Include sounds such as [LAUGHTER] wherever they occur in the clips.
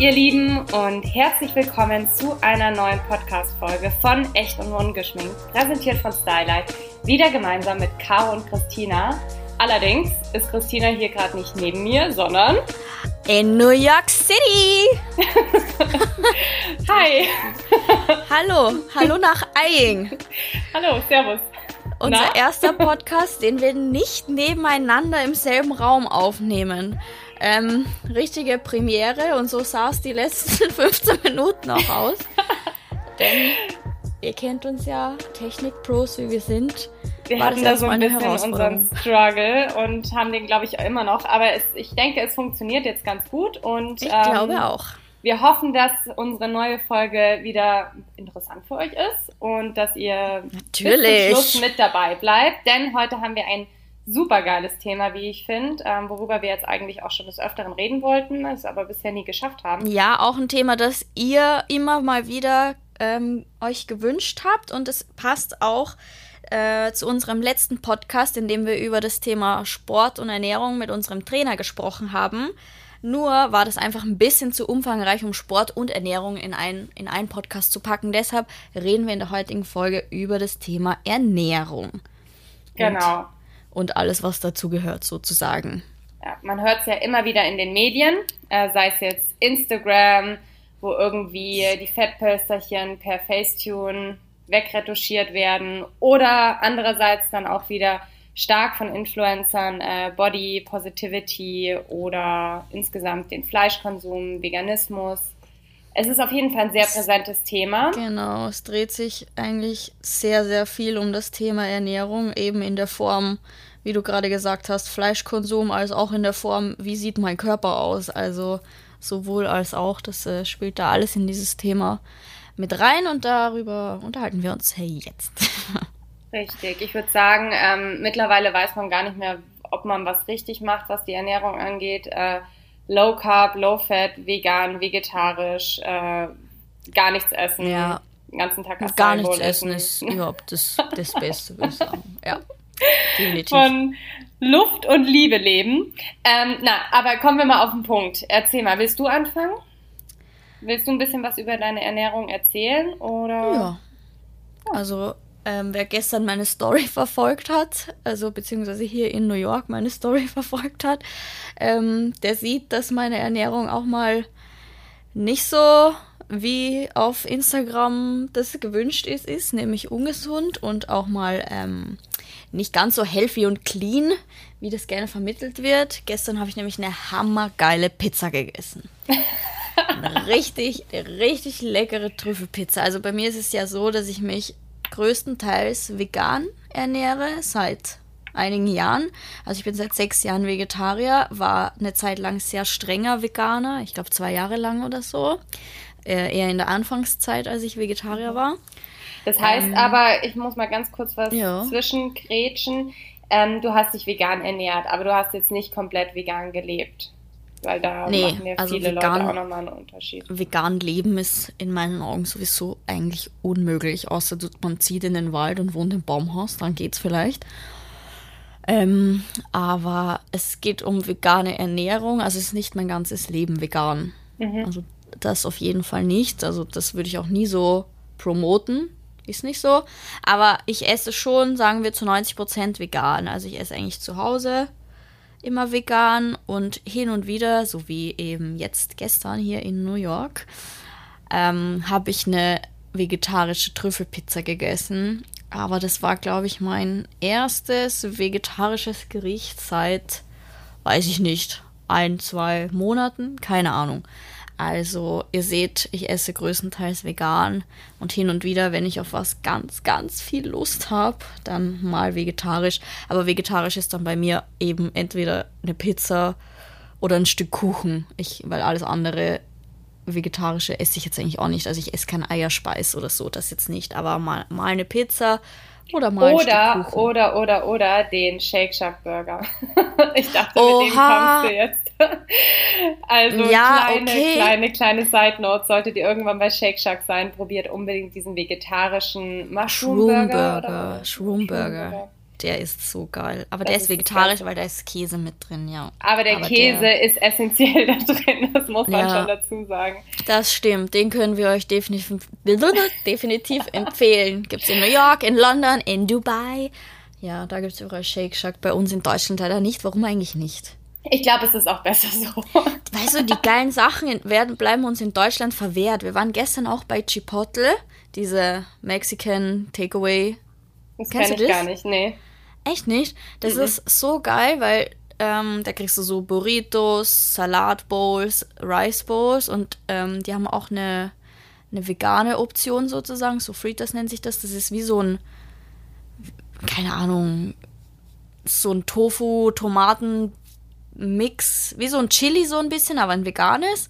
ihr Lieben, und herzlich willkommen zu einer neuen Podcast-Folge von Echt und Ungeschminkt, präsentiert von Stylight, wieder gemeinsam mit Caro und Christina. Allerdings ist Christina hier gerade nicht neben mir, sondern in New York City. [LAUGHS] Hi. Hallo, hallo nach Eying. Hallo, servus. Unser Na? erster Podcast, den wir nicht nebeneinander im selben Raum aufnehmen. Ähm, richtige Premiere und so sah es die letzten [LAUGHS] 15 Minuten auch aus. [LAUGHS] Denn ihr kennt uns ja, Technik-Pros, wie wir sind. Wir war hatten da so ein bisschen unseren Struggle und haben den, glaube ich, immer noch. Aber es, ich denke, es funktioniert jetzt ganz gut. Und, ich ähm, glaube auch. Wir hoffen, dass unsere neue Folge wieder interessant für euch ist und dass ihr Natürlich. bis zum Schluss mit dabei bleibt. Denn heute haben wir ein super geiles Thema, wie ich finde, ähm, worüber wir jetzt eigentlich auch schon des Öfteren reden wollten, es aber bisher nie geschafft haben. Ja, auch ein Thema, das ihr immer mal wieder ähm, euch gewünscht habt und es passt auch äh, zu unserem letzten Podcast, in dem wir über das Thema Sport und Ernährung mit unserem Trainer gesprochen haben. Nur war das einfach ein bisschen zu umfangreich, um Sport und Ernährung in, ein, in einen Podcast zu packen. Deshalb reden wir in der heutigen Folge über das Thema Ernährung. Genau. Und und alles, was dazu gehört, sozusagen. Ja, man hört es ja immer wieder in den Medien, äh, sei es jetzt Instagram, wo irgendwie die Fettpölsterchen per Facetune wegretuschiert werden oder andererseits dann auch wieder stark von Influencern äh, Body Positivity oder insgesamt den Fleischkonsum, Veganismus es ist auf jeden Fall ein sehr präsentes Thema. Genau, es dreht sich eigentlich sehr, sehr viel um das Thema Ernährung, eben in der Form, wie du gerade gesagt hast, Fleischkonsum, als auch in der Form, wie sieht mein Körper aus. Also sowohl als auch, das äh, spielt da alles in dieses Thema mit rein und darüber unterhalten wir uns jetzt. [LAUGHS] Richtig, ich würde sagen, ähm, mittlerweile weiß man gar nicht mehr, ob man was richtig macht, was die Ernährung angeht. Äh, Low Carb, Low Fat, vegan, vegetarisch, äh, gar nichts essen. Ja. Den ganzen Tag Gar nichts essen ist überhaupt das, das Beste, würde ich sagen. Ja. [LAUGHS] Definitiv. Von Luft und Liebe leben. Ähm, na, aber kommen wir mal auf den Punkt. Erzähl mal, willst du anfangen? Willst du ein bisschen was über deine Ernährung erzählen? Oder? Ja. Also ähm, wer gestern meine Story [LAUGHS] verfolgt hat, also beziehungsweise hier in New York meine Story [LAUGHS] verfolgt hat, ähm, der sieht, dass meine Ernährung auch mal nicht so wie auf Instagram das gewünscht ist, ist, nämlich ungesund und auch mal ähm, nicht ganz so healthy und clean, wie das gerne vermittelt wird. Gestern habe ich nämlich eine hammergeile Pizza gegessen. Eine [LAUGHS] richtig, richtig leckere Trüffelpizza. Also bei mir ist es ja so, dass ich mich größtenteils vegan ernähre seit einigen Jahren. Also ich bin seit sechs Jahren Vegetarier, war eine Zeit lang sehr strenger Veganer, ich glaube zwei Jahre lang oder so. Äh, eher in der Anfangszeit, als ich Vegetarier war. Das heißt ähm, aber, ich muss mal ganz kurz was ja. zwischengrätschen. Ähm, du hast dich vegan ernährt, aber du hast jetzt nicht komplett vegan gelebt. Weil da nee, machen ja also viele vegan, Leute auch nochmal einen Unterschied. Vegan leben ist in meinen Augen sowieso eigentlich unmöglich, außer man zieht in den Wald und wohnt im Baumhaus, dann geht's vielleicht. Ähm, aber es geht um vegane Ernährung, also es ist nicht mein ganzes Leben vegan. Mhm. Also das auf jeden Fall nicht. Also das würde ich auch nie so promoten. Ist nicht so. Aber ich esse schon, sagen wir, zu 90 Prozent vegan. Also ich esse eigentlich zu Hause immer vegan und hin und wieder, so wie eben jetzt gestern hier in New York, ähm, habe ich eine vegetarische Trüffelpizza gegessen. Aber das war, glaube ich, mein erstes vegetarisches Gericht seit, weiß ich nicht, ein, zwei Monaten, keine Ahnung. Also ihr seht, ich esse größtenteils vegan und hin und wieder, wenn ich auf was ganz, ganz viel Lust habe, dann mal vegetarisch. Aber vegetarisch ist dann bei mir eben entweder eine Pizza oder ein Stück Kuchen. Ich, weil alles andere vegetarische esse ich jetzt eigentlich auch nicht. Also ich esse kein Eierspeis oder so, das jetzt nicht. Aber mal, mal eine Pizza oder mal oder, ein Stück Kuchen. Oder, oder, oder den Shake Shack Burger. [LAUGHS] ich dachte, Oha. mit dem kommst du jetzt. [LAUGHS] also ja, kleine, okay. kleine, kleine Side Note, solltet ihr irgendwann bei Shake Shack sein, probiert unbedingt diesen vegetarischen Mushroom Burger. Shroom Burger. der ist so geil. Aber Das der ist vegetarisch, weil da ist Käse mit drin, ja. Aber der Aber Käse der- ist essentiell [LAUGHS] da drin, das muss man Ja. schon dazu sagen. Das stimmt, den können wir euch definitiv, [LAUGHS] definitiv empfehlen. Gibt's in New York, in London, in Dubai. Ja, da gibt's überall Shake Shack. Bei uns in Deutschland leider nicht. Warum eigentlich nicht? Ich glaube, es ist auch besser so. [LAUGHS] Weißt du, die geilen Sachen werden, bleiben uns in Deutschland verwehrt. Wir waren gestern auch bei Chipotle, diese Mexican Takeaway. Das Kennst kenne du ich das? gar nicht, nee. Echt nicht? Das Mhm. ist so geil, weil ähm, da kriegst du so Burritos, Salatbowls, Rice Bowls und ähm, die haben auch eine, eine vegane Option sozusagen. So Fritas nennt sich das. Das ist wie so ein, keine Ahnung, so ein Tofu-Tomaten-Mix, wie so ein Chili so ein bisschen, aber ein veganes.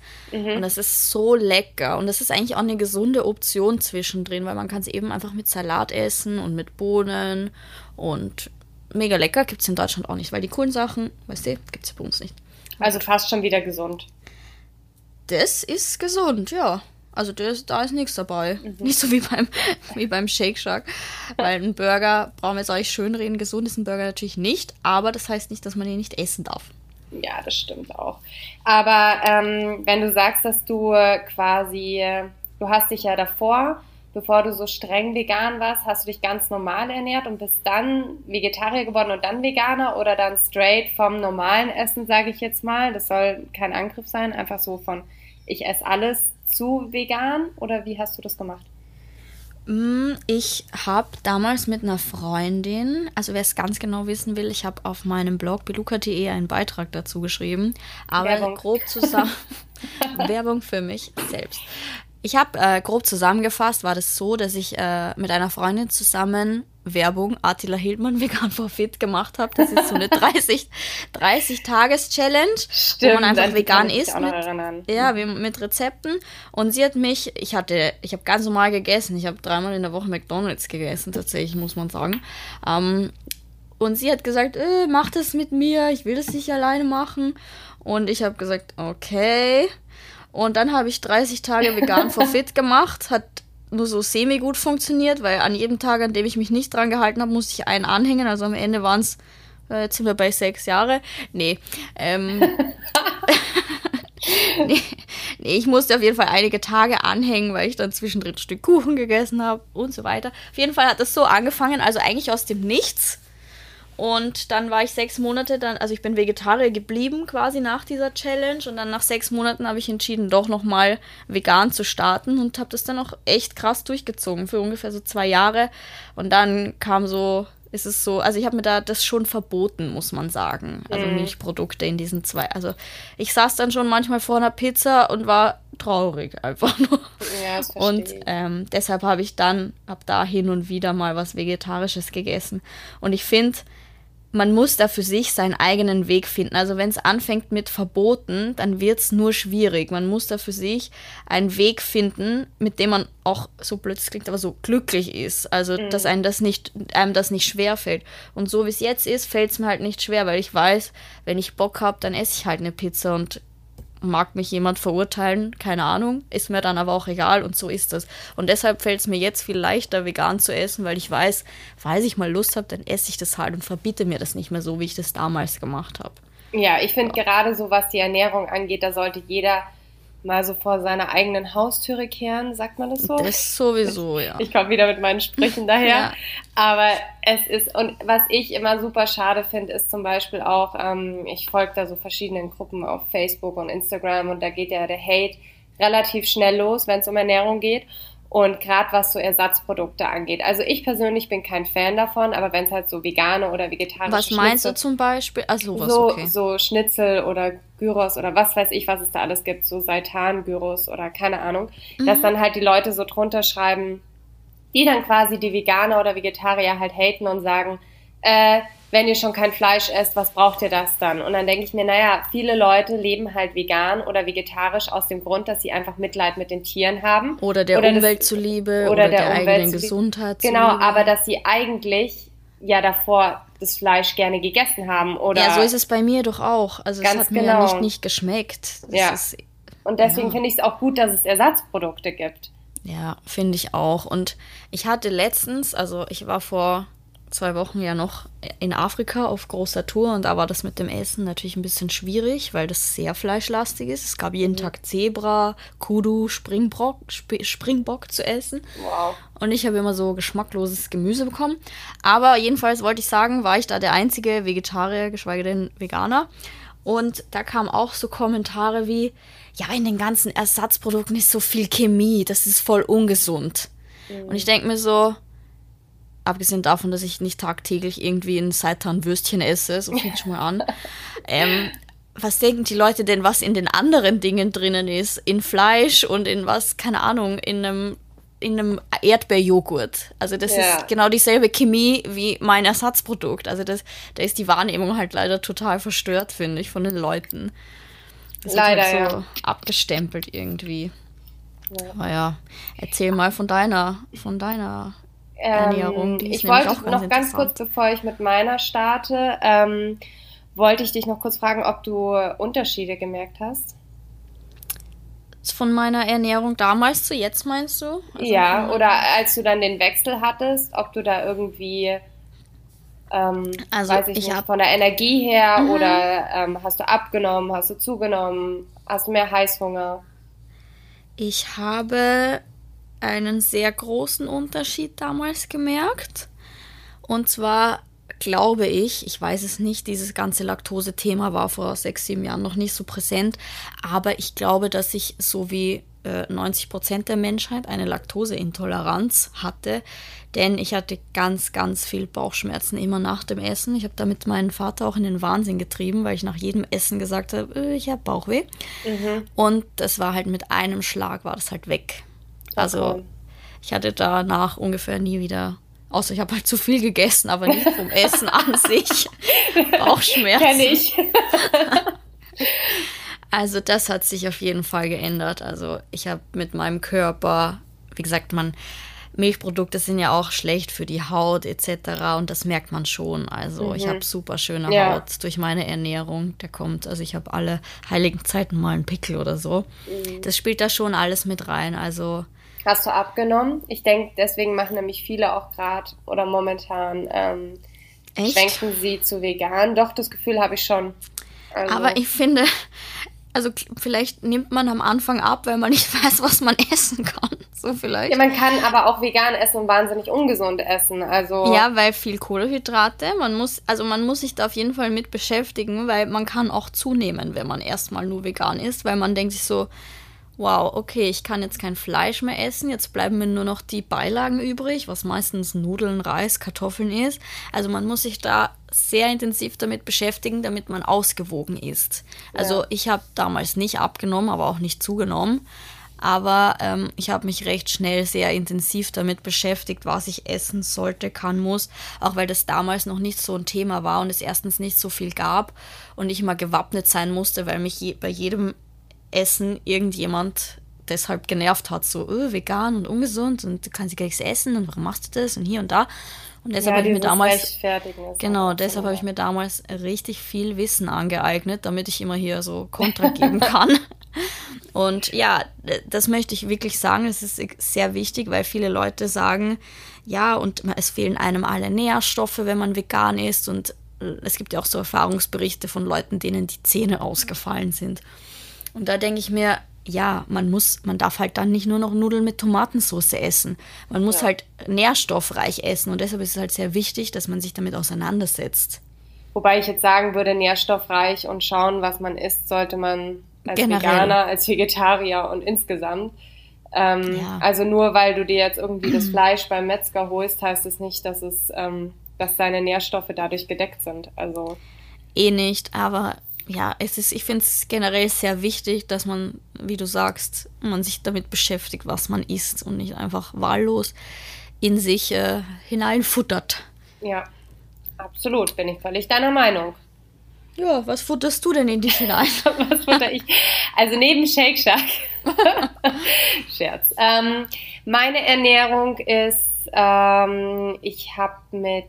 Und das ist so lecker. Und das ist eigentlich auch eine gesunde Option zwischendrin, weil man kann es eben einfach mit Salat essen und mit Bohnen und mega lecker. Gibt es in Deutschland auch nicht, weil die coolen Sachen, weißt du, gibt es bei uns nicht. Also fast schon wieder gesund. Das ist gesund, ja. Also das, da ist nichts dabei. Nicht so wie beim, [LAUGHS] wie beim Shake Shack. Weil ein Burger, brauchen wir jetzt euch schön reden, gesund ist ein Burger natürlich nicht, aber das heißt nicht, dass man ihn nicht essen darf. Ja, das stimmt auch. Aber ähm, wenn du sagst, dass du quasi, du hast dich ja davor, bevor du so streng vegan warst, hast du dich ganz normal ernährt und bist dann Vegetarier geworden und dann Veganer oder dann straight vom normalen Essen, sage ich jetzt mal. Das soll kein Angriff sein, einfach so von ich esse alles zu vegan oder wie hast du das gemacht? Mm, Ich habe damals mit einer Freundin, also wer es ganz genau wissen will, ich habe auf meinem Blog beluca.de einen Beitrag dazu geschrieben, aber Werbung. grob zusammen [LAUGHS] Werbung für mich selbst. Ich habe äh, grob zusammengefasst, war das so, dass ich äh, mit einer Freundin zusammen Werbung Attila Hildmann [LAUGHS] Vegan for Fit gemacht habe. Das ist so eine 30, 30 Tages Challenge, wo man einfach vegan isst mit, erinnern. ja, mit Rezepten. Und sie hat mich, ich hatte, ich habe ganz normal gegessen. Ich habe dreimal in der Woche McDonalds gegessen, tatsächlich, muss man sagen. Ähm, und sie hat gesagt, äh, mach das mit mir, ich will das nicht alleine machen. Und ich habe gesagt, okay. Und dann habe ich 30 Tage vegan [LAUGHS] for fit gemacht. Hat nur so semi gut funktioniert, weil an jedem Tag, an dem ich mich nicht dran gehalten habe, musste ich einen anhängen. Also am Ende waren es, äh, jetzt sind wir bei sechs Jahre. Nee. Ähm, [LAUGHS] nee, nee, ich musste auf jeden Fall einige Tage anhängen, weil ich dann zwischendrin ein Stück Kuchen gegessen habe und so weiter. Auf jeden Fall hat das so angefangen, also eigentlich aus dem Nichts. Und dann war ich sechs Monate dann, also ich bin Vegetarier geblieben quasi nach dieser Challenge und dann nach sechs Monaten habe ich entschieden, doch nochmal vegan zu starten und habe das dann auch echt krass durchgezogen für ungefähr so zwei Jahre. Und dann kam so, ist es so, also ich habe mir da das schon verboten, muss man sagen. Also Milchprodukte in diesen zwei. Also ich saß dann schon manchmal vor einer Pizza und war traurig einfach nur. Ja, Und ähm, deshalb habe ich dann ab da hin und wieder mal was Vegetarisches gegessen. Und ich finde, man muss da für sich seinen eigenen Weg finden. Also wenn es anfängt mit Verboten, dann wird es nur schwierig. Man muss da für sich einen Weg finden, mit dem man auch so plötzlich klingt, aber so glücklich ist. Also dass einem das nicht, einem das nicht schwer fällt. Und so wie es jetzt ist, fällt es mir halt nicht schwer, weil ich weiß, wenn ich Bock habe, dann esse ich halt eine Pizza und mag mich jemand verurteilen, keine Ahnung, ist mir dann aber auch egal und so ist das. Und deshalb fällt es mir jetzt viel leichter, vegan zu essen, weil ich weiß, falls ich mal Lust habe, dann esse ich das halt und verbiete mir das nicht mehr so, wie ich das damals gemacht habe. Ja, ich finde gerade so, was die Ernährung angeht, da sollte jeder mal so vor seiner eigenen Haustüre kehren, sagt man das so? Das sowieso, ja. Ich komme wieder mit meinen Sprüchen [LAUGHS] daher. Ja. Aber es ist, und was ich immer super schade finde, ist zum Beispiel auch, ähm, ich folge da so verschiedenen Gruppen auf Facebook und Instagram und da geht ja der Hate relativ schnell los, wenn es um Ernährung geht. Und gerade was so Ersatzprodukte angeht. Also ich persönlich bin kein Fan davon, aber wenn es halt so vegane oder vegetarische Was meinst du Schnitzel- zum Beispiel? Also was, so, okay. so Schnitzel oder Gyros oder was weiß ich, was es da alles gibt, so Seitan-Gyros oder keine Ahnung, Mhm. dass dann halt die Leute so drunter schreiben, die dann quasi die Veganer oder Vegetarier halt haten und sagen, äh, wenn ihr schon kein Fleisch esst, was braucht ihr das dann? Und dann denke ich mir, naja, viele Leute leben halt vegan oder vegetarisch aus dem Grund, dass sie einfach Mitleid mit den Tieren haben. Oder der das- Umwelt zuliebe oder oder, der der, Umwelt eigenen. Gesundheit Genau, zuliebe. aber dass sie eigentlich ja davor das Fleisch gerne gegessen haben oder Ja, so ist es bei mir doch auch. Also es hat mir genau. ja nicht, nicht geschmeckt. Das Ja. ist Und deswegen Ja. finde ich es auch gut, dass es Ersatzprodukte gibt. Ja, finde ich auch. Und ich hatte letztens, also ich war vor zwei Wochen ja noch in Afrika auf großer Tour und da war das mit dem Essen natürlich ein bisschen schwierig, weil das sehr fleischlastig ist. Es gab jeden mhm. Tag Zebra, Kudu, Springbock, Sp Springbock zu essen. Wow. Und ich habe immer so geschmackloses Gemüse bekommen. Aber jedenfalls wollte ich sagen, war ich da der einzige Vegetarier, geschweige denn Veganer. Und da kamen auch so Kommentare wie, ja, in den ganzen Ersatzprodukten ist so viel Chemie, das ist voll ungesund. Mhm. Und ich denke mir so, abgesehen davon, dass ich nicht tagtäglich irgendwie ein Seitan-Würstchen esse, so fängt schon mal an. ähm, was denken die Leute denn, was in den anderen Dingen drinnen ist? In Fleisch und in was, keine Ahnung, in einem, in einem Erdbeerjoghurt. Also das ja. ist genau dieselbe Chemie wie mein Ersatzprodukt. Also das, da ist die Wahrnehmung halt leider total verstört, finde ich, von den Leuten. Das leider, halt so ja. abgestempelt irgendwie. Ja. Aber ja, erzähl mal von deiner, von deiner Ernährung. Die ich wollte noch ganz kurz, bevor ich mit meiner starte, ähm, wollte ich dich noch kurz fragen, ob du Unterschiede gemerkt hast. Von meiner Ernährung damals zu jetzt meinst du? Also ja, oder als du dann den Wechsel hattest, ob du da irgendwie, ähm, also weiß ich, ich nicht, von der Energie her mhm. oder ähm, hast du abgenommen, hast du zugenommen, hast du mehr Heißhunger? Ich habe einen sehr großen Unterschied damals gemerkt. Und zwar glaube ich, ich weiß es nicht, dieses ganze Laktose-Thema war vor sechs, sieben Jahren noch nicht so präsent, aber ich glaube, dass ich so wie äh, 90 Prozent der Menschheit eine Laktoseintoleranz hatte, denn ich hatte ganz, ganz viel Bauchschmerzen immer nach dem Essen. Ich habe damit meinen Vater auch in den Wahnsinn getrieben, weil ich nach jedem Essen gesagt habe, äh, ich habe Bauchweh. Mhm. Und das war halt mit einem Schlag, war das halt weg. Also okay. ich hatte danach ungefähr nie wieder, außer ich habe halt zu viel gegessen, aber nicht vom [LAUGHS] Essen an sich. Bauchschmerzen. Kenn ich. [LAUGHS] also das hat sich auf jeden Fall geändert. Also ich habe mit meinem Körper, wie gesagt, man Milchprodukte sind ja auch schlecht für die Haut etc. Und das merkt man schon. Also mhm. ich habe super schöne ja. Haut durch meine Ernährung. Der kommt, also ich habe alle heiligen Zeiten mal einen Pickel oder so. Mhm. Das spielt da schon alles mit rein. Also Hast du abgenommen? Ich denke, deswegen machen nämlich viele auch gerade oder momentan ähm, schwenken sie zu vegan. Doch, das Gefühl habe ich schon. Also. Aber ich finde, also vielleicht nimmt man am Anfang ab, weil man nicht [LAUGHS] weiß, was man essen kann. So vielleicht. Ja, man kann aber auch vegan essen und wahnsinnig ungesund essen. Also ja, weil viel Kohlenhydrate. Man muss, also man muss sich da auf jeden Fall mit beschäftigen, weil man kann auch zunehmen, wenn man erstmal nur vegan isst, weil man denkt sich so, wow, okay, ich kann jetzt kein Fleisch mehr essen, jetzt bleiben mir nur noch die Beilagen übrig, was meistens Nudeln, Reis, Kartoffeln ist. Also man muss sich da sehr intensiv damit beschäftigen, damit man ausgewogen ist. Also ja. ich habe damals nicht abgenommen, aber auch nicht zugenommen. Aber ähm, ich habe mich recht schnell sehr intensiv damit beschäftigt, was ich essen sollte, kann, muss. Auch weil das damals noch nicht so ein Thema war und es erstens nicht so viel gab und ich immer gewappnet sein musste, weil mich je, bei jedem Essen irgendjemand deshalb genervt hat, so öh, vegan und ungesund und du kannst gar nichts essen und warum machst du das und hier und da. Und deshalb ja, habe ich mir damals genau, deshalb habe ich mir damals richtig viel Wissen angeeignet, damit ich immer hier so Kontra geben [LAUGHS] kann. und ja, das möchte ich wirklich sagen, es ist sehr wichtig, weil viele Leute sagen, ja, und es fehlen einem alle Nährstoffe, wenn man vegan ist und äh, es gibt ja auch so Erfahrungsberichte von Leuten, denen die Zähne ausgefallen sind. Und da denke ich mir, ja, man muss, man darf halt dann nicht nur noch Nudeln mit Tomatensauce essen. Man muss ja. halt nährstoffreich essen und deshalb ist es halt sehr wichtig, dass man sich damit auseinandersetzt. Wobei ich jetzt sagen würde, nährstoffreich und schauen, was man isst, sollte man als Generell. Veganer, als Vegetarier und insgesamt. Ähm, ja. Also nur weil du dir jetzt irgendwie das [CLEARS THROAT] Fleisch beim Metzger holst, heißt es nicht, dass es, ähm, dass deine Nährstoffe dadurch gedeckt sind. Also eh nicht, aber ja, es ist, ich finde es generell sehr wichtig, dass man, wie du sagst, man sich damit beschäftigt, was man isst und nicht einfach wahllos in sich äh, hineinfuttert. Ja, absolut, bin ich völlig deiner Meinung. Ja, was futterst du denn in dich hinein? [LAUGHS] was futter ich? Also neben Shake Shack. [LAUGHS] Scherz. Ähm, meine Ernährung ist, ähm, ich habe mit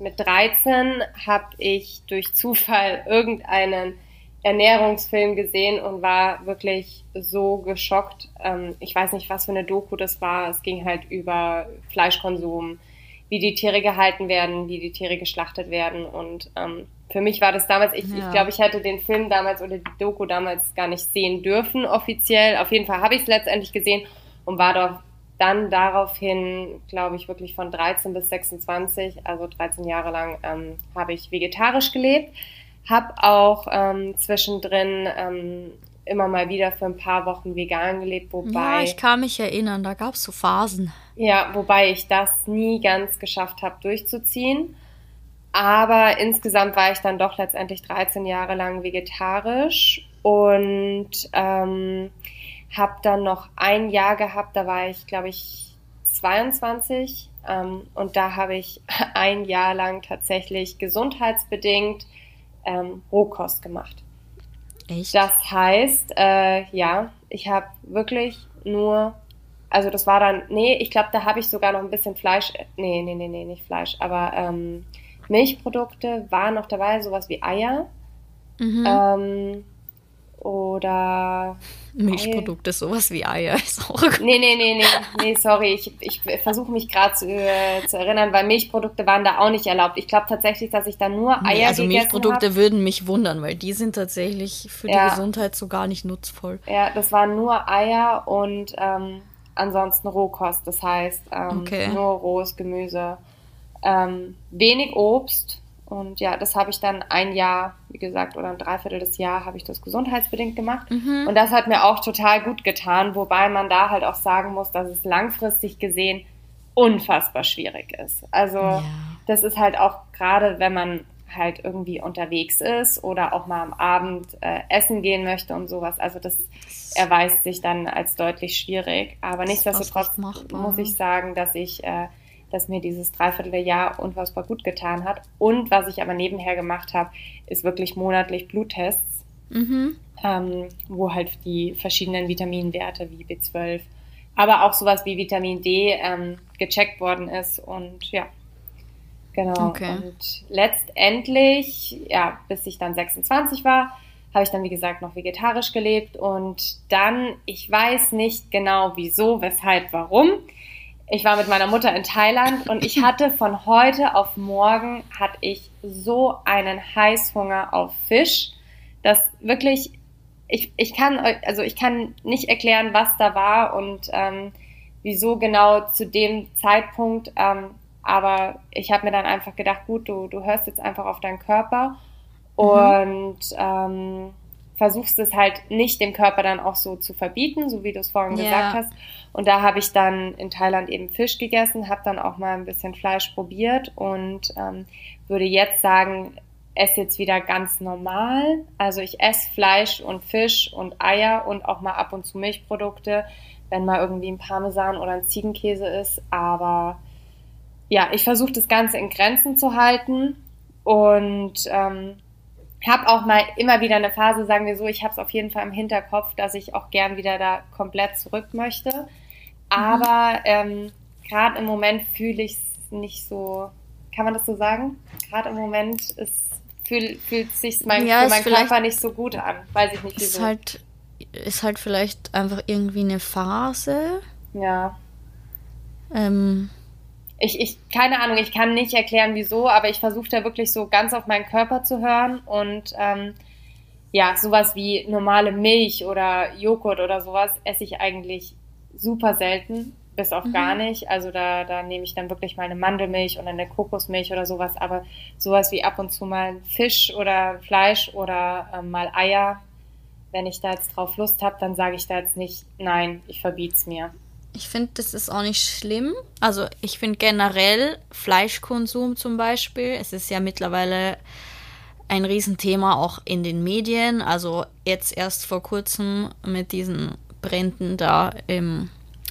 mit 13 habe ich durch Zufall irgendeinen Ernährungsfilm gesehen und war wirklich so geschockt. Ähm, ich weiß nicht, was für eine Doku das war. Es ging halt über Fleischkonsum wie die Tiere gehalten werden, wie die Tiere geschlachtet werden. Und ähm, für mich war das damals, ich, ja. ich glaube, ich hätte den Film damals oder die Doku damals gar nicht sehen dürfen, offiziell. Auf jeden Fall habe ich es letztendlich gesehen und war doch dann daraufhin, glaube ich, wirklich von 13 bis 26, also 13 Jahre lang, ähm, habe ich vegetarisch gelebt. Habe auch ähm, zwischendrin ähm, immer mal wieder für ein paar Wochen vegan gelebt, wobei. Ja, ich kann mich erinnern, da gab es so Phasen. Ja, wobei ich das nie ganz geschafft habe durchzuziehen. Aber insgesamt war ich dann doch letztendlich 13 Jahre lang vegetarisch und ähm, habe dann noch ein Jahr gehabt, da war ich, glaube ich, 22 ähm, und da habe ich [LAUGHS] ein Jahr lang tatsächlich gesundheitsbedingt ähm, Rohkost gemacht. Echt? Das heißt, äh, ja, ich habe wirklich nur, also das war dann, nee, ich glaube, da habe ich sogar noch ein bisschen Fleisch, nee, nee, nee, nee, nicht Fleisch, aber ähm, Milchprodukte waren noch dabei, sowas wie Eier. Mhm. Ähm, oder Milchprodukte, sowas wie Eier ist auch gut. Nee, nee, nee, nee, nee, sorry. Ich, ich versuche mich gerade zu, äh, zu erinnern, weil Milchprodukte waren da auch nicht erlaubt. Ich glaube tatsächlich, dass ich da nur Eier nee, also Milchprodukte hab. würden mich wundern, weil die sind tatsächlich für ja. die Gesundheit so gar nicht nutzvoll. Ja, das waren nur Eier und ähm, ansonsten Rohkost. Das heißt, ähm, okay. nur rohes Gemüse. Ähm, wenig Obst und ja, das habe ich dann ein Jahr, wie gesagt, oder ein Dreiviertel des Jahr habe ich das gesundheitsbedingt gemacht. Mhm. Und das hat mir auch total gut getan, wobei man da halt auch sagen muss, dass es langfristig gesehen unfassbar schwierig ist. Also ja. das ist halt auch gerade, wenn man halt irgendwie unterwegs ist oder auch mal am Abend äh, essen gehen möchte und sowas. Also das erweist sich dann als deutlich schwierig. Aber nichtsdestotrotz muss ich sagen, dass ich äh, dass mir dieses Dreivierteljahr unfassbar gut getan hat. Und was ich aber nebenher gemacht habe, ist wirklich monatlich Bluttests, mhm. ähm, wo halt die verschiedenen Vitaminwerte wie B12, aber auch sowas wie Vitamin D ähm, gecheckt worden ist. Und ja, genau. Okay. Und letztendlich, ja, bis ich dann 26 war, habe ich dann, wie gesagt, noch vegetarisch gelebt. Und dann, ich weiß nicht genau wieso, weshalb, warum ich war mit meiner Mutter in Thailand und ich hatte von heute auf morgen hatte ich so einen Heißhunger auf Fisch, dass wirklich ich, ich kann also ich kann nicht erklären, was da war und ähm, wieso genau zu dem Zeitpunkt. Ähm, aber ich habe mir dann einfach gedacht, gut, du, du hörst jetzt einfach auf deinen Körper mhm. und ähm, versuchst es halt nicht dem Körper dann auch so zu verbieten, so wie du es vorhin ja. gesagt hast. Und da habe ich dann in Thailand eben Fisch gegessen, habe dann auch mal ein bisschen Fleisch probiert und ähm, würde jetzt sagen, esse jetzt wieder ganz normal. Also ich esse Fleisch und Fisch und Eier und auch mal ab und zu Milchprodukte, wenn mal irgendwie ein Parmesan oder ein Ziegenkäse ist. Aber ja, ich versuche das Ganze in Grenzen zu halten und ähm, habe auch mal immer wieder eine Phase, sagen wir so, ich habe es auf jeden Fall im Hinterkopf, dass ich auch gern wieder da komplett zurück möchte. Mhm. Aber mhm. ähm, gerade im Moment fühle ich es nicht so, kann man das so sagen? Gerade im Moment ist, fühl, fühlt sich mein, ja, für meinen Körper nicht so gut an. Weiß ich nicht wieso. Ist halt, ist halt vielleicht einfach irgendwie eine Phase. Ja. Ähm, ich, ich, keine Ahnung, ich kann nicht erklären, wieso, aber ich versuche da wirklich so ganz auf meinen Körper zu hören und ähm, ja, sowas wie normale Milch oder Joghurt oder sowas esse ich eigentlich super selten, bis auf mhm. gar nicht. Also da, da nehme ich dann wirklich mal eine Mandelmilch oder eine Kokosmilch oder sowas, aber sowas wie ab und zu mal Fisch oder Fleisch oder ähm, mal Eier, wenn ich da jetzt drauf Lust habe, dann sage ich da jetzt nicht, nein, ich verbiet's mir. Ich finde, das ist auch nicht schlimm. Also ich finde generell Fleischkonsum zum Beispiel, es ist ja mittlerweile ein Riesenthema auch in den Medien. Also jetzt erst vor kurzem mit diesen Bränden da im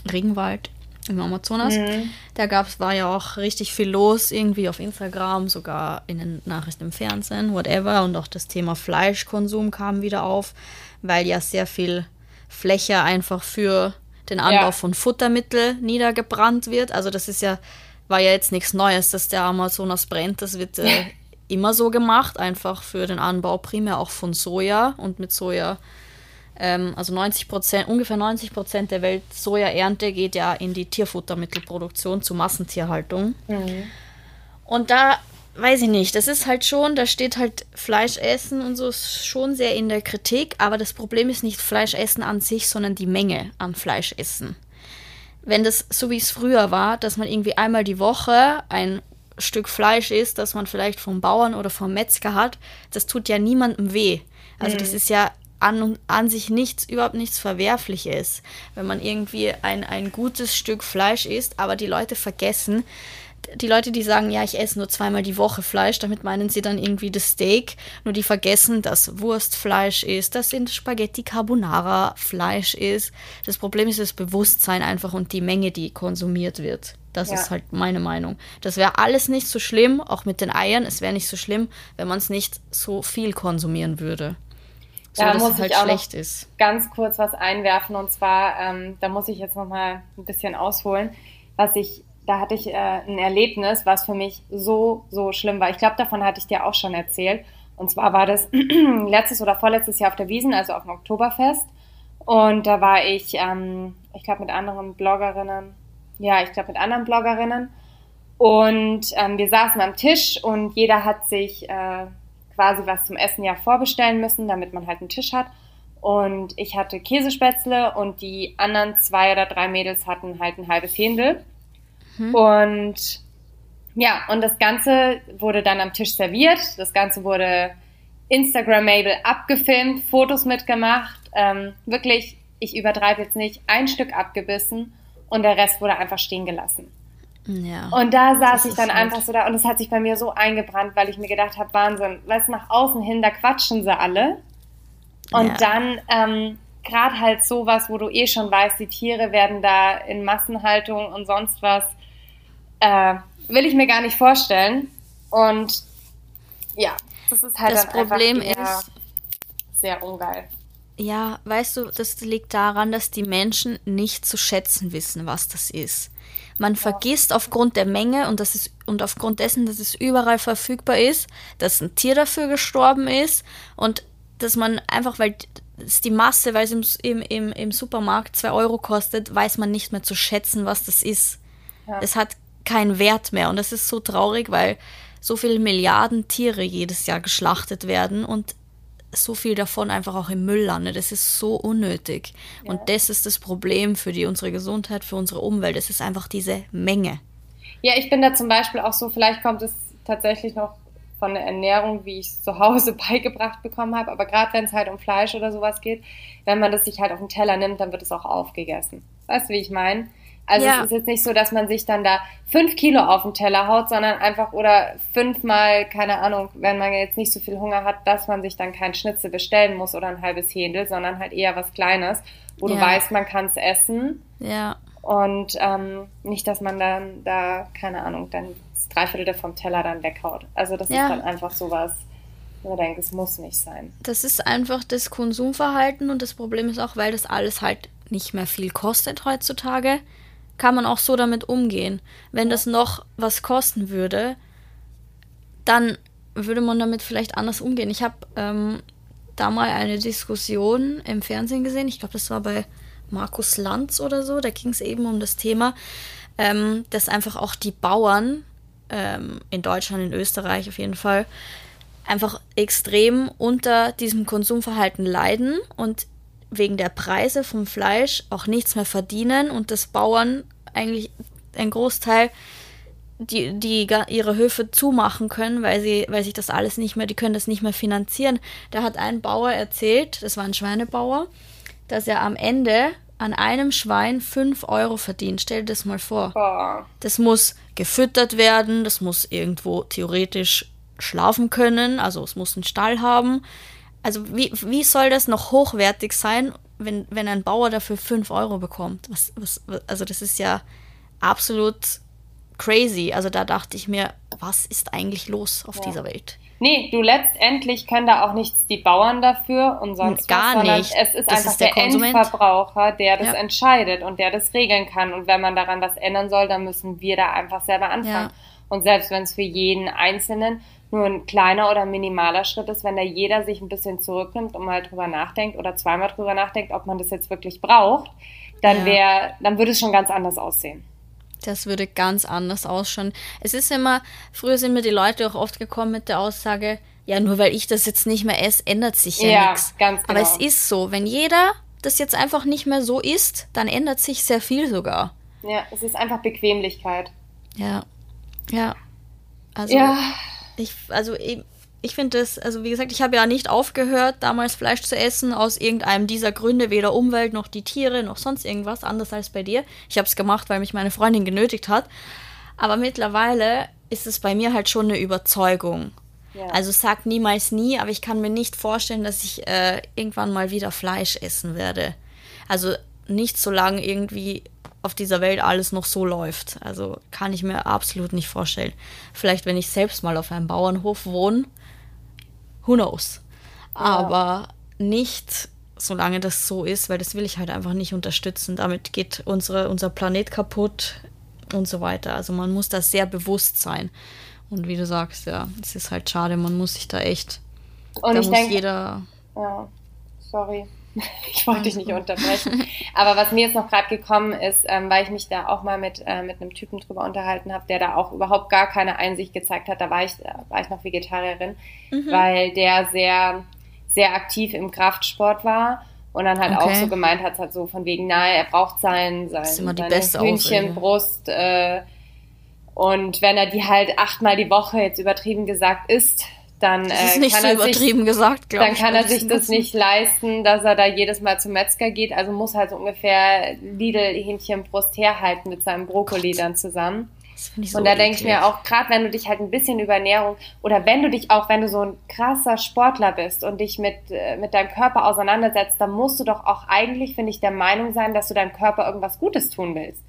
Regenwald im Amazonas. Mhm. Da gab's, war ja auch richtig viel los, irgendwie auf Instagram, sogar in den Nachrichten im Fernsehen, whatever. Und auch das Thema Fleischkonsum kam wieder auf, weil ja sehr viel Fläche einfach für den Anbau ja. von Futtermittel niedergebrannt wird. Also das ist ja, war ja jetzt nichts Neues, dass der Amazonas brennt. Das wird äh, [LAUGHS] immer so gemacht, einfach für den Anbau primär auch von Soja und mit Soja Ähm, also 90 Prozent, ungefähr 90 Prozent der Welt Sojaernte geht ja in die Tierfuttermittelproduktion zu Massentierhaltung. Mhm. Und da weiß ich nicht, das ist halt schon, da steht halt Fleisch essen und so ist schon sehr in der Kritik, aber das Problem ist nicht Fleisch essen an sich, sondern die Menge an Fleisch essen. Wenn das so wie es früher war, dass man irgendwie einmal die Woche ein Stück Fleisch isst, das man vielleicht vom Bauern oder vom Metzger hat, das tut ja niemandem weh. Also mhm. das ist ja an, an sich nichts, überhaupt nichts Verwerfliches, wenn man irgendwie ein, ein gutes Stück Fleisch isst, aber die Leute vergessen, die Leute, die sagen, ja, ich esse nur zweimal die Woche Fleisch, damit meinen sie dann irgendwie das Steak, nur die vergessen, dass Wurstfleisch ist, dass in Spaghetti Carbonara Fleisch ist. Das Problem ist das Bewusstsein einfach und die Menge, die konsumiert wird. Das ja. ist halt meine Meinung. Das wäre alles nicht so schlimm, auch mit den Eiern. Es wäre nicht so schlimm, wenn man es nicht so viel konsumieren würde. So, da muss halt ich auch schlecht ist. ganz kurz was einwerfen und zwar, ähm, da muss ich jetzt noch mal ein bisschen ausholen, was ich, da hatte ich äh, ein Erlebnis, was für mich so so schlimm war. Ich glaube, davon hatte ich dir auch schon erzählt. Und zwar war das [CLEARS THROAT] letztes oder vorletztes Jahr auf der Wiesen, also auf dem Oktoberfest. Und da war ich, ähm, ich glaube, mit anderen Bloggerinnen ja, ich glaube mit anderen Bloggerinnen. Und ähm, wir saßen am Tisch und jeder hat sich äh, quasi was zum Essen ja vorbestellen müssen, damit man halt einen Tisch hat. Und ich hatte Käsespätzle und die anderen zwei oder drei Mädels hatten halt ein halbes Händel. Mhm. Und ja, und das Ganze wurde dann am Tisch serviert. Das Ganze wurde Instagram-Mabel abgefilmt, Fotos mitgemacht. Ähm, wirklich, ich übertreibe jetzt nicht, ein Stück abgebissen und der Rest wurde einfach stehen gelassen. Ja, und da saß ich dann einfach so da und es hat sich bei mir so eingebrannt, weil ich mir gedacht habe, Wahnsinn, weißt nach außen hin, da quatschen sie alle. Und ja. dann ähm, gerade halt sowas, wo du eh schon weißt, die Tiere werden da in Massenhaltung und sonst was, äh, will ich mir gar nicht vorstellen. Und ja, das ist halt das Problem ist sehr ungeil. Ja, weißt du, das liegt daran, dass die Menschen nicht zu schätzen wissen, was das ist. Man vergisst aufgrund der Menge und, das ist, und aufgrund dessen, dass es überall verfügbar ist, dass ein Tier dafür gestorben ist und dass man einfach, weil es die Masse, weil es im, im, im Supermarkt 2 Euro kostet, weiß man nicht mehr zu schätzen, was das ist. Ja. Es hat keinen Wert mehr und das ist so traurig, weil so viele Milliarden Tiere jedes Jahr geschlachtet werden und so viel davon einfach auch im Müll landet. Das ist so unnötig. Ja. Und das ist das Problem für die, unsere Gesundheit, für unsere Umwelt. Es ist einfach diese Menge. Ja, ich bin da zum Beispiel auch so, vielleicht kommt es tatsächlich noch von der Ernährung, wie ich es zu Hause [LAUGHS] beigebracht bekommen habe. Aber gerade wenn es halt um Fleisch oder sowas geht, wenn man das sich halt auf den Teller nimmt, dann wird es auch aufgegessen. Weißt du, wie ich meine? Also ja. es ist jetzt nicht so, dass man sich dann da fünf Kilo auf den Teller haut, sondern einfach oder fünfmal, keine Ahnung, wenn man jetzt nicht so viel Hunger hat, dass man sich dann kein Schnitzel bestellen muss oder ein halbes Händel, sondern halt eher was Kleines, wo ja. du weißt, man kann es essen. Ja. Und ähm, nicht, dass man dann da, keine Ahnung, dann das Dreiviertel vom Teller dann weghaut. Also das ja. ist dann einfach sowas, wo ich denke, es muss nicht sein. Das ist einfach das Konsumverhalten und das Problem ist auch, weil das alles halt nicht mehr viel kostet heutzutage kann man auch so damit umgehen. Wenn das noch was kosten würde, dann würde man damit vielleicht anders umgehen. Ich habe ähm, da mal eine Diskussion im Fernsehen gesehen. Ich glaube, das war bei Markus Lanz oder so. Da ging es eben um das Thema, ähm, dass einfach auch die Bauern ähm, in Deutschland, in Österreich auf jeden Fall, einfach extrem unter diesem Konsumverhalten leiden und wegen der Preise vom Fleisch auch nichts mehr verdienen und dass Bauern eigentlich ein Großteil die, die ihre Höfe zumachen können, weil sie, weil sich das alles nicht mehr, die können das nicht mehr finanzieren. Da hat ein Bauer erzählt, das war ein Schweinebauer, dass er am Ende an einem Schwein 5 Euro verdient. Stell dir das mal vor. Oh. Das muss gefüttert werden, das muss irgendwo theoretisch schlafen können, also es muss einen Stall haben also wie, wie soll das noch hochwertig sein, wenn, wenn ein Bauer dafür 5 Euro bekommt? Was, was, also das ist ja absolut crazy. Also da dachte ich mir, was ist eigentlich los auf ja. dieser Welt? Nee, du letztendlich können da auch nichts die Bauern dafür und sonst Gar was, nicht. es ist das einfach ist der, der Endverbraucher, der das ja. entscheidet und der das regeln kann. Und wenn man daran was ändern soll, dann müssen wir da einfach selber anfangen. Ja. Und selbst wenn es für jeden Einzelnen nur ein kleiner oder minimaler Schritt ist, wenn da jeder sich ein bisschen zurücknimmt und mal drüber nachdenkt oder zweimal drüber nachdenkt, ob man das jetzt wirklich braucht, dann wäre, dann würde es schon ganz anders aussehen. Das würde ganz anders ausschauen. Es ist immer, früher sind mir die Leute auch oft gekommen mit der Aussage, ja, nur weil ich das jetzt nicht mehr esse, ändert sich ja, ja nichts. Ganz genau. Aber es ist so, wenn jeder das jetzt einfach nicht mehr so isst, dann ändert sich sehr viel sogar. Ja, es ist einfach Bequemlichkeit. Ja. Ja. Also, ja. Ich, also ich, ich finde das, also wie gesagt, ich habe ja nicht aufgehört, damals Fleisch zu essen, aus irgendeinem dieser Gründe, weder Umwelt noch die Tiere noch sonst irgendwas, anders als bei dir. Ich habe es gemacht, weil mich meine Freundin genötigt hat. Aber mittlerweile ist es bei mir halt schon eine Überzeugung. Ja. Also sag niemals nie, aber ich kann mir nicht vorstellen, dass ich äh, irgendwann mal wieder Fleisch essen werde. Also nicht solange irgendwie auf dieser Welt alles noch so läuft. Also kann ich mir absolut nicht vorstellen. Vielleicht, wenn ich selbst mal auf einem Bauernhof wohne, who knows. Ja. Aber nicht solange das so ist, weil das will ich halt einfach nicht unterstützen. Damit geht unsere, unser Planet kaputt und so weiter. Also man muss da sehr bewusst sein. Und wie du sagst, ja, es ist halt schade, man muss sich da echt. Und da ich muss denke, jeder. Ja, sorry. [LAUGHS] Ich wollte dich nicht unterbrechen. Aber was mir jetzt noch gerade gekommen ist, ähm, weil ich mich da auch mal mit, äh, mit einem Typen drüber unterhalten habe, der da auch überhaupt gar keine Einsicht gezeigt hat, da war ich, da war ich noch Vegetarierin, mhm. weil der sehr, sehr aktiv im Kraftsport war und dann halt okay. auch so gemeint hat, halt so von wegen, nahe, er braucht sein, sein, seine Hühnchenbrust, äh, und wenn er die halt achtmal die Woche jetzt übertrieben gesagt isst, dann das äh, kann, so er sich, gesagt, dann kann er sich das nicht leisten, dass er da jedes Mal zum Metzger geht. Also muss halt so ungefähr Lidl Hähnchenbrust herhalten mit seinem Brokkoli Gott. dann zusammen. So und da denke ich mir auch, gerade wenn du dich halt ein bisschen über Ernährung oder wenn du dich auch, wenn du so ein krasser Sportler bist und dich mit, äh, mit deinem Körper auseinandersetzt, dann musst du doch auch eigentlich, finde ich, der Meinung sein, dass du deinem Körper irgendwas Gutes tun willst.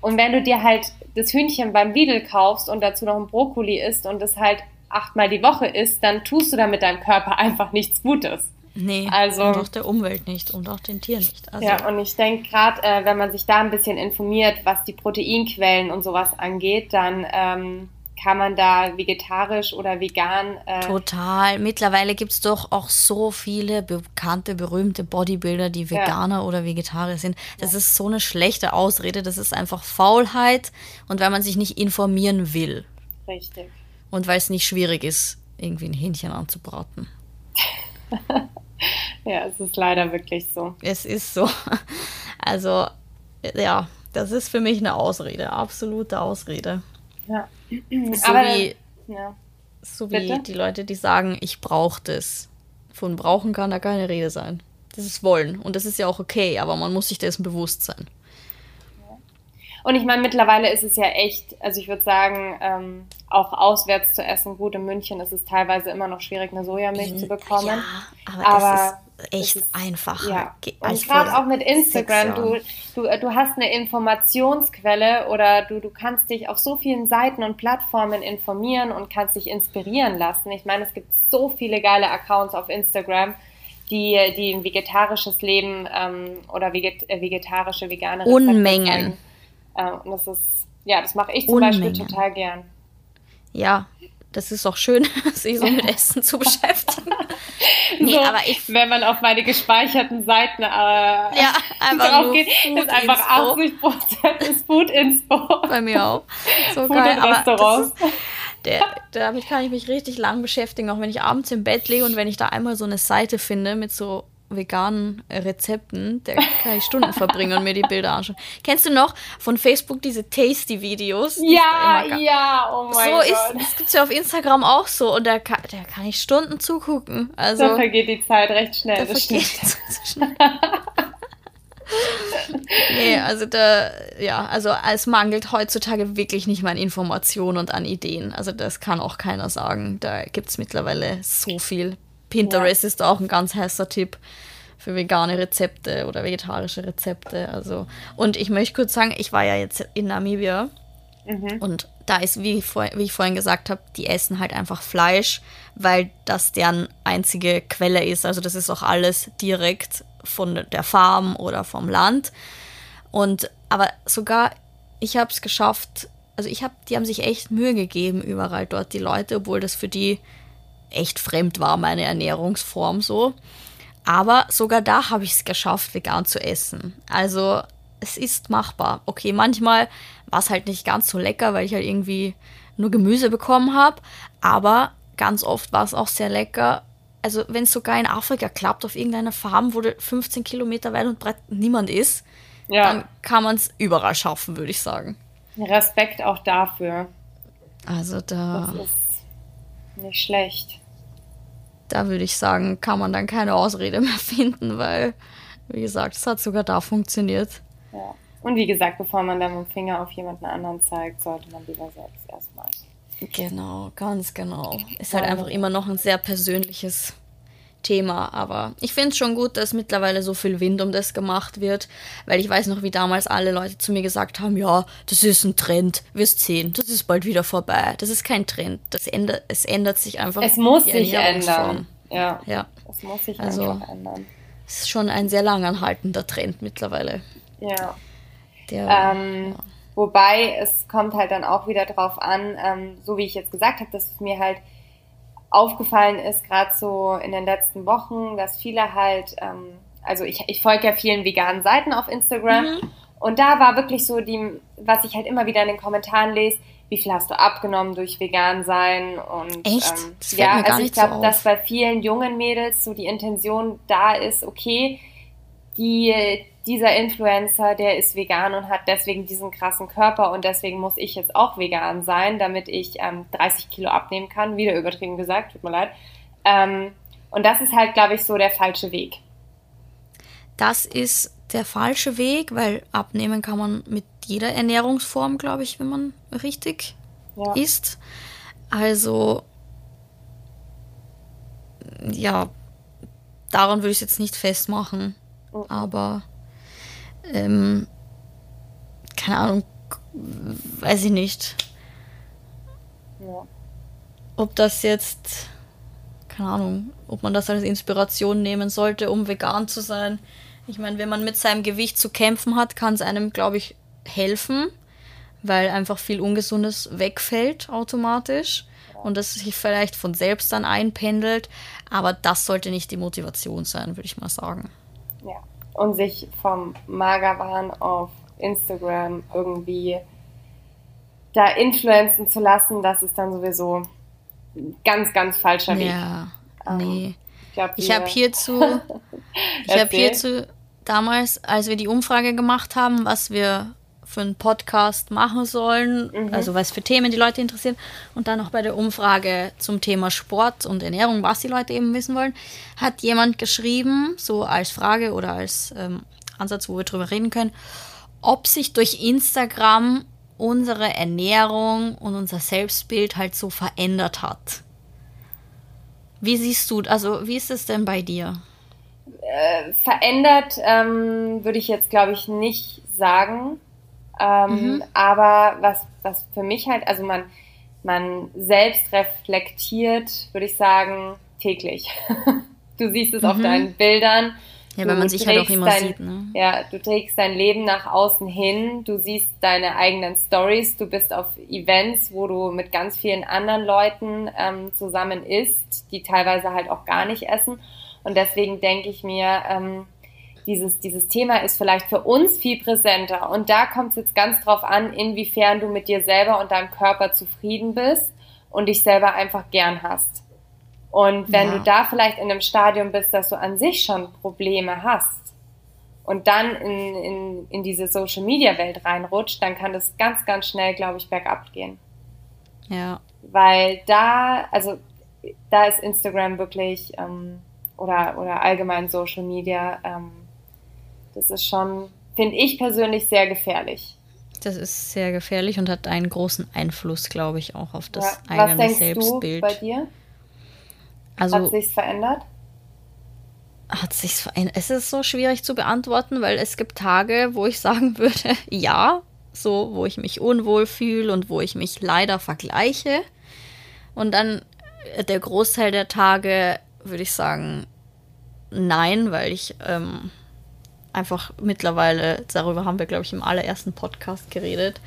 Und wenn du dir halt das Hühnchen beim Lidl kaufst und dazu noch ein Brokkoli isst und es halt achtmal die Woche isst, dann tust du damit deinem Körper [LAUGHS] einfach nichts Gutes. Nee, also, und auch der Umwelt nicht und auch den Tieren nicht. Also. Ja, und ich denke gerade, äh, wenn man sich da ein bisschen informiert, was die Proteinquellen und sowas angeht, dann ähm, kann man da vegetarisch oder vegan. Äh Total. Mittlerweile gibt es doch auch so viele bekannte, berühmte Bodybuilder, die Veganer ja. oder Vegetarier sind. Das ja. ist so eine schlechte Ausrede. Das ist einfach Faulheit und weil man sich nicht informieren will. Richtig. Und weil es nicht schwierig ist, irgendwie ein Hähnchen anzubraten. [LAUGHS] ja, es ist leider wirklich so. Es ist so. [LAUGHS] Also, ja, das ist für mich eine Ausrede, absolute Ausrede. Ja. [CLEARS THROAT] So aber, wie, ja. so wie die Leute, die sagen, ich brauche das. Von brauchen kann da keine Rede sein. Das ist wollen. Und das ist ja auch okay, aber man muss sich dessen bewusst sein. Und ich meine, mittlerweile ist es ja echt, also ich würde sagen, ähm, auch auswärts zu essen, gut in München ist es teilweise immer noch schwierig, eine Sojamilch zu bekommen. Ja, aber, aber echt ist, einfach. Ja. Und gerade auch mit Instagram, du, du, du hast eine Informationsquelle oder du, du kannst dich auf so vielen Seiten und Plattformen informieren und kannst dich inspirieren lassen. Ich meine, es gibt so viele geile Accounts auf Instagram, die, die ein vegetarisches Leben ähm, oder veget äh, vegetarische, vegane Rezepte Unmengen. Äh, und das ist, ja, das mache ich zum Unmengen. Beispiel total gern. Ja, das ist auch schön, [LAUGHS] sich so mit Essen zu beschäftigen. [LAUGHS] Nee, so, aber ich, wenn man auf meine gespeicherten Seiten äh, ja, [LAUGHS] einfach drauf geht, ist einfach 80 Prozent ist Food Inspo. Bei mir auch. So Food geil. Aber ist, der, damit kann ich mich richtig lang beschäftigen, auch wenn ich abends im Bett liege und wenn ich da einmal so eine Seite finde mit so veganen Rezepten, da kann ich Stunden verbringen und mir die Bilder anschauen. Kennst du noch von Facebook diese Tasty-Videos? Ja, ja, oh mein so Gott. Ist, das gibt es ja auf Instagram auch so und da kann, da kann ich Stunden zugucken. Also, da vergeht die Zeit recht schnell. Da vergeht die Zeit schnell. [LAUGHS] nee, also da, ja, also es mangelt heutzutage wirklich nicht mehr an Informationen und an Ideen. Also das kann auch keiner sagen. Da gibt es mittlerweile so viel Pinterest ja. ist auch ein ganz heißer Tipp für vegane Rezepte oder vegetarische Rezepte. Also, und ich möchte kurz sagen, ich war ja jetzt in Namibia mhm. und da ist, wie, vor, wie ich vorhin gesagt habe, die essen halt einfach Fleisch, weil das deren einzige Quelle ist. Also das ist auch alles direkt von der Farm oder vom Land. Und aber sogar ich habe es geschafft, also ich habe, die haben sich echt Mühe gegeben überall dort, die Leute, obwohl das für die echt fremd war, meine Ernährungsform so. Aber sogar da habe ich es geschafft, vegan zu essen. Also es ist machbar. Okay, manchmal war es halt nicht ganz so lecker, weil ich halt irgendwie nur Gemüse bekommen habe. Aber ganz oft war es auch sehr lecker. Also wenn es sogar in Afrika klappt, auf irgendeiner Farm, wo 15 Kilometer weit und breit niemand ist, ja. dann kann man es überall schaffen, würde ich sagen. Respekt auch dafür. Also da. Das ist nicht schlecht. Da würde ich sagen, kann man dann keine Ausrede mehr [LAUGHS] finden, weil, wie gesagt, es hat sogar da funktioniert. Ja. Und wie gesagt, bevor man dann mit dem Finger auf jemanden anderen zeigt, sollte man lieber selbst erstmal. Genau, ganz genau. Ist halt einfach immer noch ein sehr persönliches Thema. Aber ich finde es schon gut, dass mittlerweile so viel Wind um das gemacht wird, weil ich weiß noch, wie damals alle Leute zu mir gesagt haben, ja, das ist ein Trend, wirst sehen, das ist bald wieder vorbei. Das ist kein Trend, das ändert, es ändert sich einfach. Es muss sich ändern. Ja, ja. Es muss sich also, einfach ändern. Es ist schon ein sehr langanhaltender Trend mittlerweile. Ja. Der, ähm, ja. Wobei es kommt halt dann auch wieder drauf an, ähm, so wie ich jetzt gesagt habe, dass es mir halt aufgefallen ist, gerade so in den letzten Wochen, dass viele halt, ähm, also ich, ich folge ja vielen veganen Seiten auf Instagram mhm. und da war wirklich so die, was ich halt immer wieder in den Kommentaren lese, wie viel hast du abgenommen durch vegan sein und Echt? Ähm, ja, also ich glaube, so dass bei vielen jungen Mädels so die Intention da ist, okay, die dieser Influencer, der ist vegan und hat deswegen diesen krassen Körper und deswegen muss ich jetzt auch vegan sein, damit ich ähm, 30 Kilo abnehmen kann. Wieder übertrieben gesagt, tut mir leid. Ähm, und das ist halt, glaube ich, so der falsche Weg. Das ist der falsche Weg, weil abnehmen kann man mit jeder Ernährungsform, glaube ich, wenn man richtig ja. isst. Also, ja, daran würde ich es jetzt nicht festmachen. Mhm. Aber ähm, keine Ahnung, weiß ich nicht. Ja. Ob das jetzt, keine Ahnung, ob man das als Inspiration nehmen sollte, um vegan zu sein. Ich meine, wenn man mit seinem Gewicht zu kämpfen hat, kann es einem, glaube ich, helfen, weil einfach viel Ungesundes wegfällt automatisch und das sich vielleicht von selbst dann einpendelt. Aber das sollte nicht die Motivation sein, würde ich mal sagen und sich vom Magerwahn auf Instagram irgendwie da influenzen zu lassen, das ist dann sowieso ein ganz, ganz falscher Weg. Ja, ähm, nee. Ich, habe hierzu, ich habe hierzu [LAUGHS] damals, als wir die Umfrage gemacht haben, was wir für einen Podcast machen sollen, mhm. also was für Themen die Leute interessieren. Und dann noch bei der Umfrage zum Thema Sport und Ernährung, was die Leute eben wissen wollen, hat jemand geschrieben, so als Frage oder als ähm, Ansatz, wo wir drüber reden können, ob sich durch Instagram unsere Ernährung und unser Selbstbild halt so verändert hat. Wie siehst du, also wie ist es denn bei dir? Äh, verändert ähm, würde ich jetzt, glaube ich, nicht sagen. Ähm, mhm. Aber was, was für mich halt, also man, man selbst reflektiert, würde ich sagen, täglich. [LAUGHS] du siehst es mhm. auf deinen Bildern. Ja, wenn man sich halt auch immer dein, sieht, ne? Ja, du trägst dein Leben nach außen hin, du siehst deine eigenen Stories, du bist auf Events, wo du mit ganz vielen anderen Leuten ähm, zusammen isst, die teilweise halt auch gar nicht essen. Und deswegen denke ich mir, ähm, dieses, dieses Thema ist vielleicht für uns viel präsenter. Und da kommt es jetzt ganz drauf an, inwiefern du mit dir selber und deinem Körper zufrieden bist und dich selber einfach gern hast. Und wenn ja. du da vielleicht in einem Stadium bist, dass du an sich schon Probleme hast und dann in, in, in diese Social Media Welt reinrutscht, dann kann das ganz, ganz schnell, glaube ich, bergab gehen. Ja. Weil da, also da ist Instagram wirklich ähm, oder, oder allgemein Social Media ähm, das ist schon, finde ich persönlich, sehr gefährlich. Das ist sehr gefährlich und hat einen großen Einfluss, glaube ich, auch auf das ja. eigene Was denkst Selbstbild. Du bei dir? Also, hat sich's verändert? Hat sich's verändert? Es ist so schwierig zu beantworten, weil es gibt Tage, wo ich [LAUGHS] sagen würde, ja, so, wo ich mich unwohl fühle und wo ich mich leider vergleiche. Und dann äh, der Großteil der Tage würde ich sagen, nein, weil ich ähm, einfach mittlerweile, darüber haben wir, glaube ich, im allerersten Podcast geredet.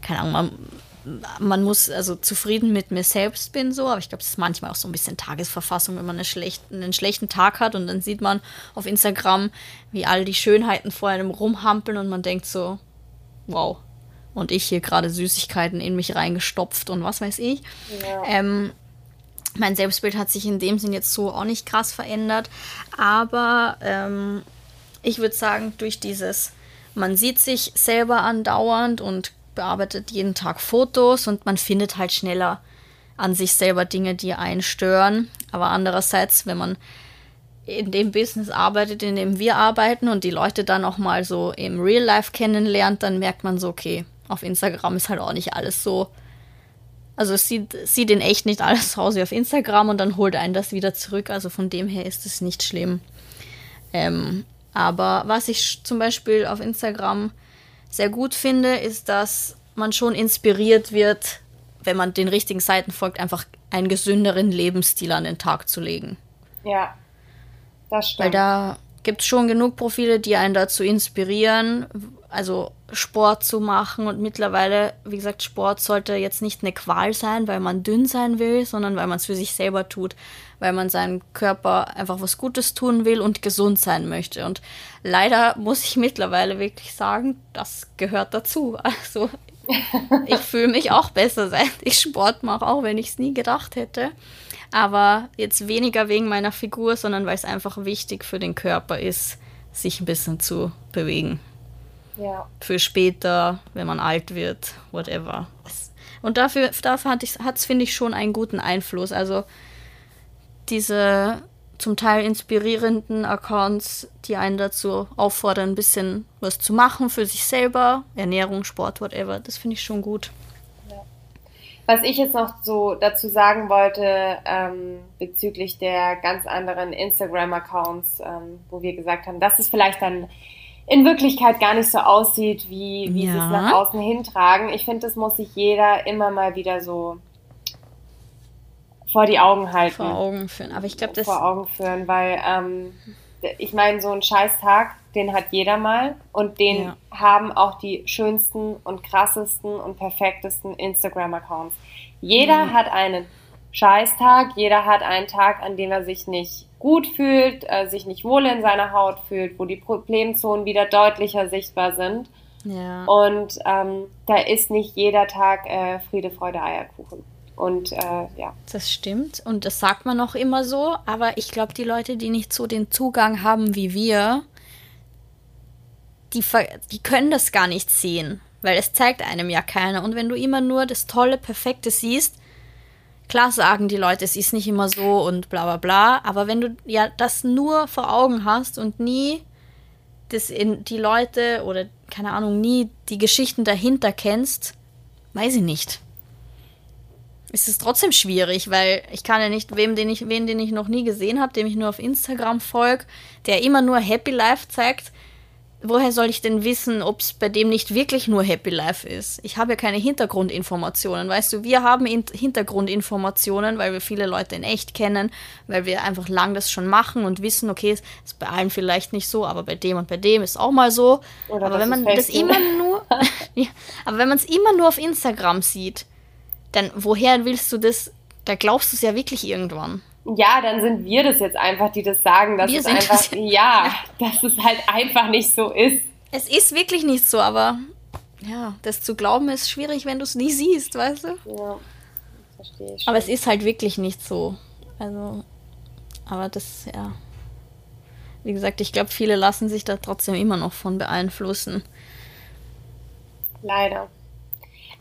Keine Ahnung, man, man muss also zufrieden mit mir selbst bin so, aber ich glaube, es ist manchmal auch so ein bisschen Tagesverfassung, wenn man eine schlecht, einen schlechten Tag hat und dann sieht man auf Instagram, wie all die Schönheiten vor einem rumhampeln und man denkt so, wow. Und ich hier gerade Süßigkeiten in mich reingestopft und was weiß ich. Ja. Ähm, mein Selbstbild hat sich in dem Sinn jetzt so auch nicht krass verändert, aber ähm, ich würde sagen, durch dieses, man sieht sich selber andauernd und bearbeitet jeden Tag Fotos und man findet halt schneller an sich selber Dinge, die einen stören. Aber andererseits, wenn man in dem Business arbeitet, in dem wir arbeiten und die Leute dann auch mal so im Real Life kennenlernt, dann merkt man so, okay, auf Instagram ist halt auch nicht alles so. Also es sieht, sieht in echt nicht alles aus wie auf Instagram und dann holt einen das wieder zurück. Also von dem her ist es nicht schlimm. Ähm, aber was ich zum Beispiel auf Instagram sehr gut finde, ist, dass man schon inspiriert wird, wenn man den richtigen Seiten folgt, einfach einen gesünderen Lebensstil an den Tag zu legen. Ja, das stimmt. Weil da gibt es schon genug Profile, die einen dazu inspirieren, also Sport zu machen. Und mittlerweile, wie gesagt, Sport sollte jetzt nicht eine Qual sein, weil man dünn sein will, sondern weil man es für sich selber tut weil man seinem Körper einfach was Gutes tun will und gesund sein möchte. Und leider muss ich [LAUGHS] mittlerweile wirklich sagen, das gehört dazu. Also ich [LAUGHS] fühle mich auch besser, seit ich Sport mache, auch wenn ich es nie gedacht hätte. Aber jetzt weniger wegen meiner Figur, sondern weil es einfach wichtig für den Körper ist, sich ein bisschen zu bewegen. Ja. Für später, wenn man alt wird, whatever. Und dafür, dafür hat es, finde ich, schon einen guten Einfluss. Also diese zum Teil inspirierenden Accounts, die einen dazu auffordern, ein bisschen was zu machen für sich selber, Ernährung, Sport, whatever. Das finde ich schon gut. Was ich jetzt noch so dazu sagen wollte ähm, bezüglich der ganz anderen Instagram-Accounts, ähm, wo wir gesagt haben, dass es vielleicht dann in Wirklichkeit gar nicht so aussieht, wie, wie ja. sie es nach außen hintragen. Ich finde, das muss sich jeder immer mal wieder so vor die Augen halten. Vor Augen führen. Aber ich glaube, das. Vor Augen führen, weil ähm, ich meine, so ein Scheißtag, den hat jeder mal und den ja. haben auch die schönsten und krassesten und perfektesten Instagram-Accounts. Jeder mhm. hat einen Scheißtag, jeder hat einen Tag, an dem er sich nicht gut fühlt, äh, sich nicht wohl in seiner Haut fühlt, wo die Problemzonen wieder deutlicher sichtbar sind. Ja. Und ähm, da ist nicht jeder Tag äh, Friede, Freude, Eierkuchen. Und äh, ja. Das stimmt. Und das sagt man auch immer so. Aber ich glaube, die Leute, die nicht so den Zugang haben wie wir, die, die können das gar nicht sehen. Weil es zeigt einem ja keiner. Und wenn du immer nur das Tolle, Perfekte siehst, klar sagen die Leute, es ist nicht immer so und bla bla bla. Aber wenn du ja das nur vor Augen hast und nie das in die Leute oder keine Ahnung, nie die Geschichten dahinter kennst, weiß ich nicht ist es trotzdem schwierig, weil ich kann ja nicht, wem den ich, wen den ich noch nie gesehen habe, dem ich nur auf Instagram folge, der immer nur Happy Life zeigt, woher soll ich denn wissen, ob es bei dem nicht wirklich nur Happy Life ist? Ich habe ja keine Hintergrundinformationen. Weißt du, wir haben Hintergrundinformationen, weil wir viele Leute in echt kennen, weil wir einfach lang das schon machen und wissen, okay, es ist bei allen vielleicht nicht so, aber bei dem und bei dem ist auch mal so. Oder aber wenn man das immer nur, [LAUGHS] ja, aber wenn man es immer nur auf Instagram sieht, dann woher willst du das? Da glaubst du es ja wirklich irgendwann. Ja, dann sind wir das jetzt einfach, die das sagen, dass wir es einfach, das, ja, dass es halt einfach nicht so ist. Es ist wirklich nicht so, aber ja, das zu glauben ist schwierig, wenn du es nie siehst, weißt du? Ja, verstehe ich. Aber es ist halt wirklich nicht so. Also, aber das, ja. Wie gesagt, ich glaube, viele lassen sich da trotzdem immer noch von beeinflussen. Leider.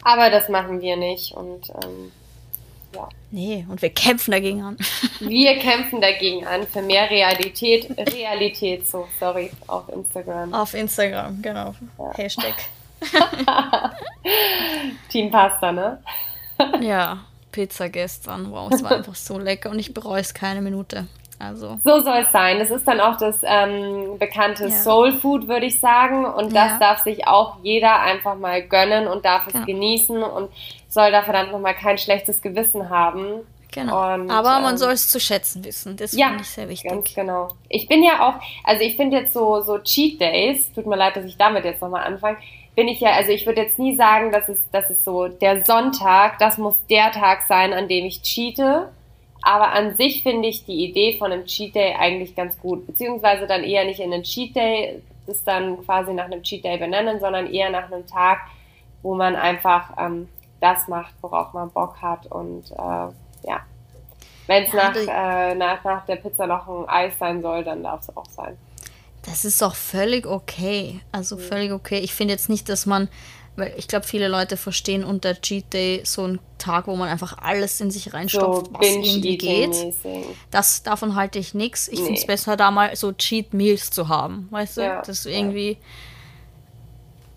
Aber das machen wir nicht und ähm, ja. Nee, und wir kämpfen dagegen an. [LAUGHS] wir kämpfen dagegen an für mehr Realität, Realität, so, sorry, auf Instagram. Auf Instagram, genau. Ja. Hashtag. [LAUGHS] Team Pasta, ne? ja, Pizza gestern. Wow, es war einfach so lecker und ich bereue es keine Minute. Also. So soll es sein. Das ist dann auch das ähm, bekannte ja. Soul Food, würde ich sagen. Und das ja. darf sich auch jeder einfach mal gönnen und darf es ja. genießen und soll da verdammt nochmal kein schlechtes Gewissen haben. Genau. Und, Aber man ähm, soll es zu schätzen wissen. Das ja, finde ich sehr wichtig. Ganz genau. Ich bin ja auch, also ich finde jetzt so, so Cheat Days, tut mir leid, dass ich damit jetzt nochmal anfange, bin ich ja, also ich würde jetzt nie sagen, dass es, dass es so der Sonntag, das muss der Tag sein, an dem ich cheate. Aber an sich finde ich die Idee von einem Cheat Day eigentlich ganz gut. Beziehungsweise dann eher nicht in einen Cheat Day, das dann quasi nach einem Cheat Day benennen, sondern eher nach einem Tag, wo man einfach ähm, das macht, worauf man Bock hat. Und äh, ja, wenn es nach, äh, nach, nach der Pizza noch ein Eis sein soll, dann darf es auch sein. Das ist auch völlig okay. Also mhm. völlig okay. Ich finde jetzt nicht, dass man, weil ich glaube, viele Leute verstehen unter Cheat Day so einen Tag, wo man einfach alles in sich reinstopft, so was irgendwie geht. Das, davon halte ich nichts. Ich nee. finde es besser, da mal so Cheat Meals zu haben. Weißt du? Ja. Dass du irgendwie.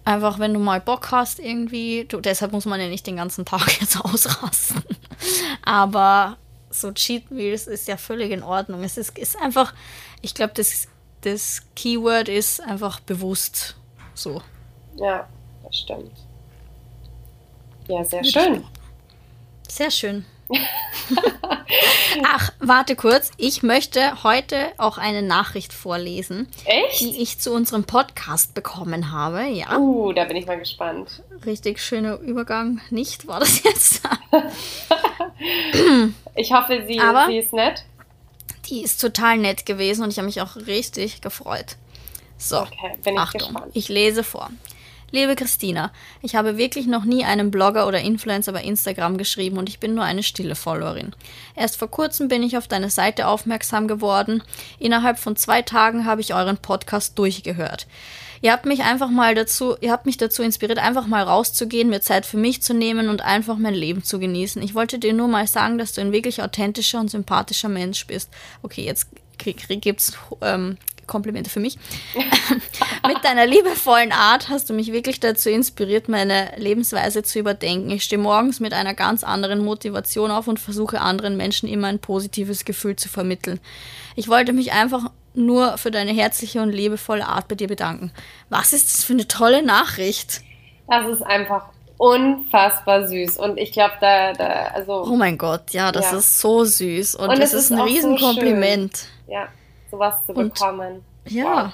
Einfach, wenn du mal Bock hast, irgendwie, du, deshalb muss man ja nicht den ganzen Tag [LAUGHS] jetzt ausrasten. Aber so Cheat Meals ist ja völlig in Ordnung. Es ist, ist einfach, ich glaube, das, das Keyword ist einfach bewusst so. Ja, das stimmt. Ja, sehr schön. Sehr schön. [LAUGHS] Ach, warte kurz. Ich möchte heute auch eine Nachricht vorlesen, Echt? die ich zu unserem Podcast bekommen habe. Ja. Uh, da bin ich mal gespannt. Richtig schöner Übergang. Nicht war das jetzt? [LAUGHS] ich hoffe, sie, Aber sie ist nett. Die ist total nett gewesen und ich habe mich auch richtig gefreut. So, okay, bin ich Achtung, gespannt. ich lese vor. Liebe Christina, ich habe wirklich noch nie einem Blogger oder Influencer bei Instagram geschrieben und ich bin nur eine stille Followerin. Erst vor kurzem bin ich auf deine Seite aufmerksam geworden. Innerhalb von zwei Tagen habe ich euren Podcast durchgehört. Ihr habt mich einfach mal dazu, ihr habt mich dazu inspiriert, einfach mal rauszugehen, mir Zeit für mich zu nehmen und einfach mein Leben zu genießen. Ich wollte dir nur mal sagen, dass du ein wirklich authentischer und sympathischer Mensch bist. Okay, jetzt gibt's ähm, Komplimente für mich. [LAUGHS] Mit deiner liebevollen Art hast du mich wirklich dazu inspiriert, meine Lebensweise zu überdenken. Ich stehe morgens mit einer ganz anderen Motivation auf und versuche anderen Menschen immer ein positives Gefühl zu vermitteln. Ich wollte mich einfach nur für deine herzliche und liebevolle Art bei dir bedanken. Was ist das für eine tolle Nachricht? Das ist einfach unfassbar süß. Und ich glaube, da, da, also. Oh mein Gott, ja, das ja. ist so süß. Und, und das ist ein Riesenkompliment. So ja sowas zu und, bekommen. Ja. Wow.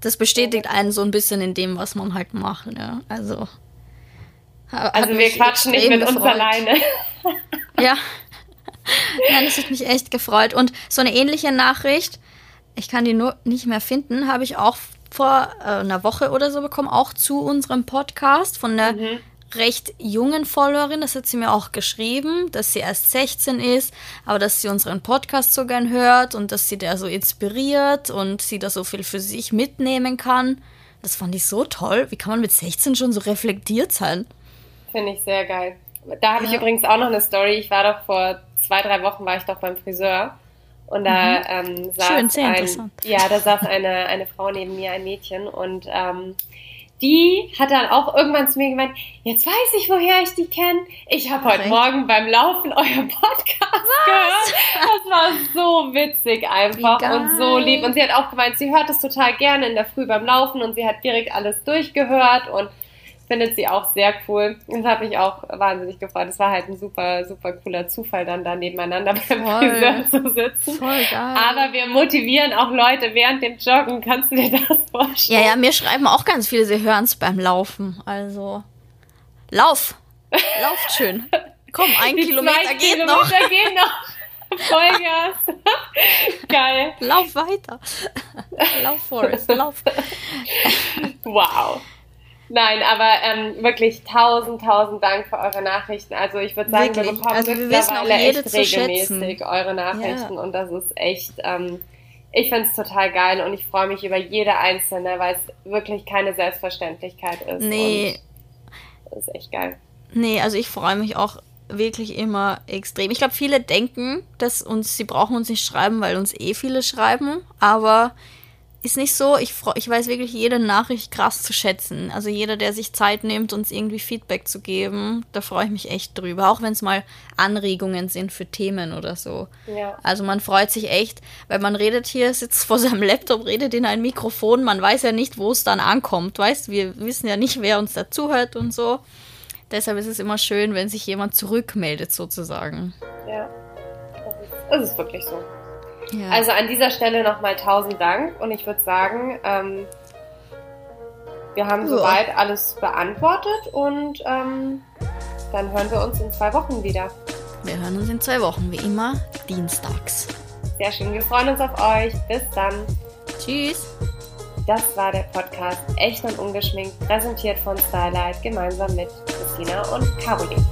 Das bestätigt einen so ein bisschen in dem, was man halt macht, ja. Also. Also wir quatschen nicht mit gefreut. uns alleine. [LAUGHS] ja. Nein, das hat mich echt gefreut. Und so eine ähnliche Nachricht, ich kann die nur nicht mehr finden, habe ich auch vor äh, einer Woche oder so bekommen, auch zu unserem Podcast von der mhm recht jungen Followerin, das hat sie mir auch geschrieben, dass sie erst 16 ist, aber dass sie unseren Podcast so gern hört und dass sie da so inspiriert und sie da so viel für sich mitnehmen kann. Das fand ich so toll. Wie kann man mit 16 schon so reflektiert sein? Finde ich sehr geil. Da habe ich ja. übrigens auch noch eine Story. Ich war doch vor zwei, drei Wochen war ich doch beim Friseur. Und da mhm. ähm, saß, Schön, sehr ein, ja, da saß eine, eine Frau neben mir, ein Mädchen. Und ähm, die hat dann auch irgendwann zu mir gemeint, jetzt weiß ich, woher ich die kenne. Ich habe heute Morgen beim Laufen euer Podcast Was? gehört. Das war so witzig einfach und so lieb. Und sie hat auch gemeint, sie hört es total gerne in der Früh beim Laufen und sie hat direkt alles durchgehört und findet sie auch sehr cool. Das hat mich auch wahnsinnig gefreut. Es war halt ein super, super cooler Zufall, dann da nebeneinander beim Voll. Friseur zu sitzen. Voll geil. Aber wir motivieren auch Leute während dem Joggen. Kannst du dir das vorstellen? Ja, ja, mir schreiben auch ganz viele, sie hören es beim Laufen. Also, lauf! Lauft schön. Komm, ein Die Kilometer geht Kilometer noch. Geht noch. Vollgas. Geil. Lauf weiter. lauf, Forest, lauf. Wow. Nein, aber ähm, wirklich tausend, tausend Dank für eure Nachrichten. Also ich würde sagen, wirklich? wir bekommen also wir mittlerweile echt regelmäßig eure Nachrichten ja. und das ist echt, ähm, ich finde es total geil und ich freue mich über jede einzelne, weil es wirklich keine Selbstverständlichkeit ist. Nee. das ist echt geil. Nee, also ich freue mich auch wirklich immer extrem. Ich glaube, viele denken, dass uns, sie brauchen uns nicht schreiben, weil uns eh viele schreiben, aber ist nicht so. Ich, ich weiß wirklich jede Nachricht krass zu schätzen. Also jeder, der sich Zeit nimmt, uns irgendwie Feedback zu geben, da freue ich mich echt drüber. Auch wenn es mal Anregungen sind für Themen oder so. Ja. Also man freut sich echt, weil man redet hier, sitzt vor seinem Laptop, redet in ein Mikrofon. Man weiß ja nicht, wo es dann ankommt. Weißt, wir wissen ja nicht, wer uns dazuhört und so. Deshalb ist es immer schön, wenn sich jemand zurückmeldet, sozusagen. Ja, das ist, das ist wirklich so. Ja. Also an dieser Stelle nochmal tausend Dank und ich würde sagen, ähm, wir haben Ja. soweit alles beantwortet und ähm, dann hören wir uns in zwei Wochen wieder. Wir hören uns in zwei Wochen, wie immer, dienstags. Sehr schön, wir freuen uns auf euch. Bis dann. Tschüss! Das war der Podcast Echt und Ungeschminkt, präsentiert von Starlight gemeinsam mit Christina und Caroline.